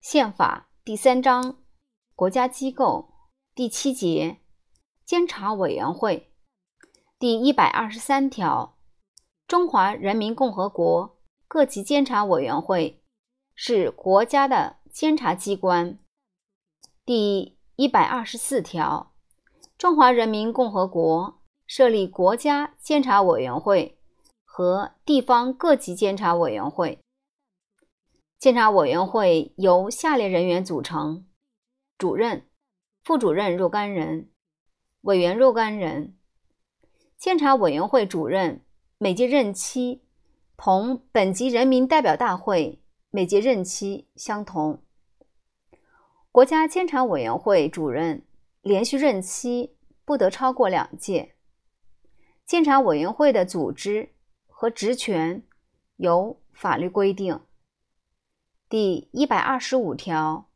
宪法第三章国家机构第七节监察委员会第一百二十三条，中华人民共和国各级监察委员会是国家的监察机关。第一百二十四条，中华人民共和国设立国家监察委员会和地方各级监察委员会。监察委员会由下列人员组成：主任、副主任若干人，委员若干人。监察委员会主任每届任期同本级人民代表大会每届任期相同。国家监察委员会主任连续任期不得超过两届。监察委员会的组织和职权由法律规定。第一百二十五条，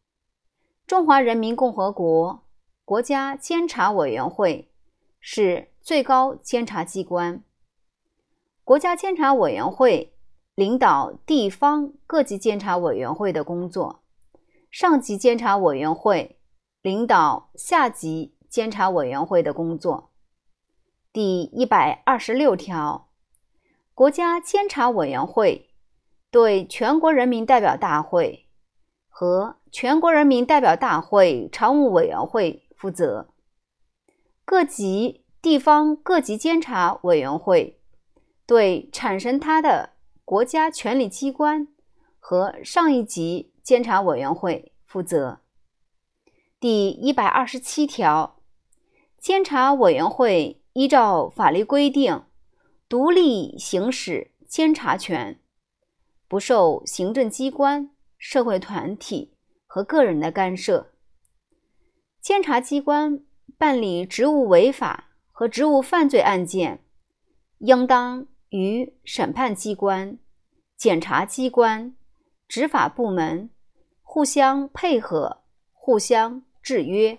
中华人民共和国国家监察委员会是最高监察机关。国家监察委员会领导地方各级监察委员会的工作，上级监察委员会领导下级监察委员会的工作。第一百二十六条，国家监察委员会。对全国人民代表大会和全国人民代表大会常务委员会负责。各级地方各级监察委员会对产生它的国家权力机关和上一级监察委员会负责。第一百二十七条，监察委员会依照法律规定，独立行使监察权。不受行政机关、社会团体和个人的干涉。监察机关办理职务违法和职务犯罪案件，应当与审判机关、检察机关、执法部门互相配合、互相制约。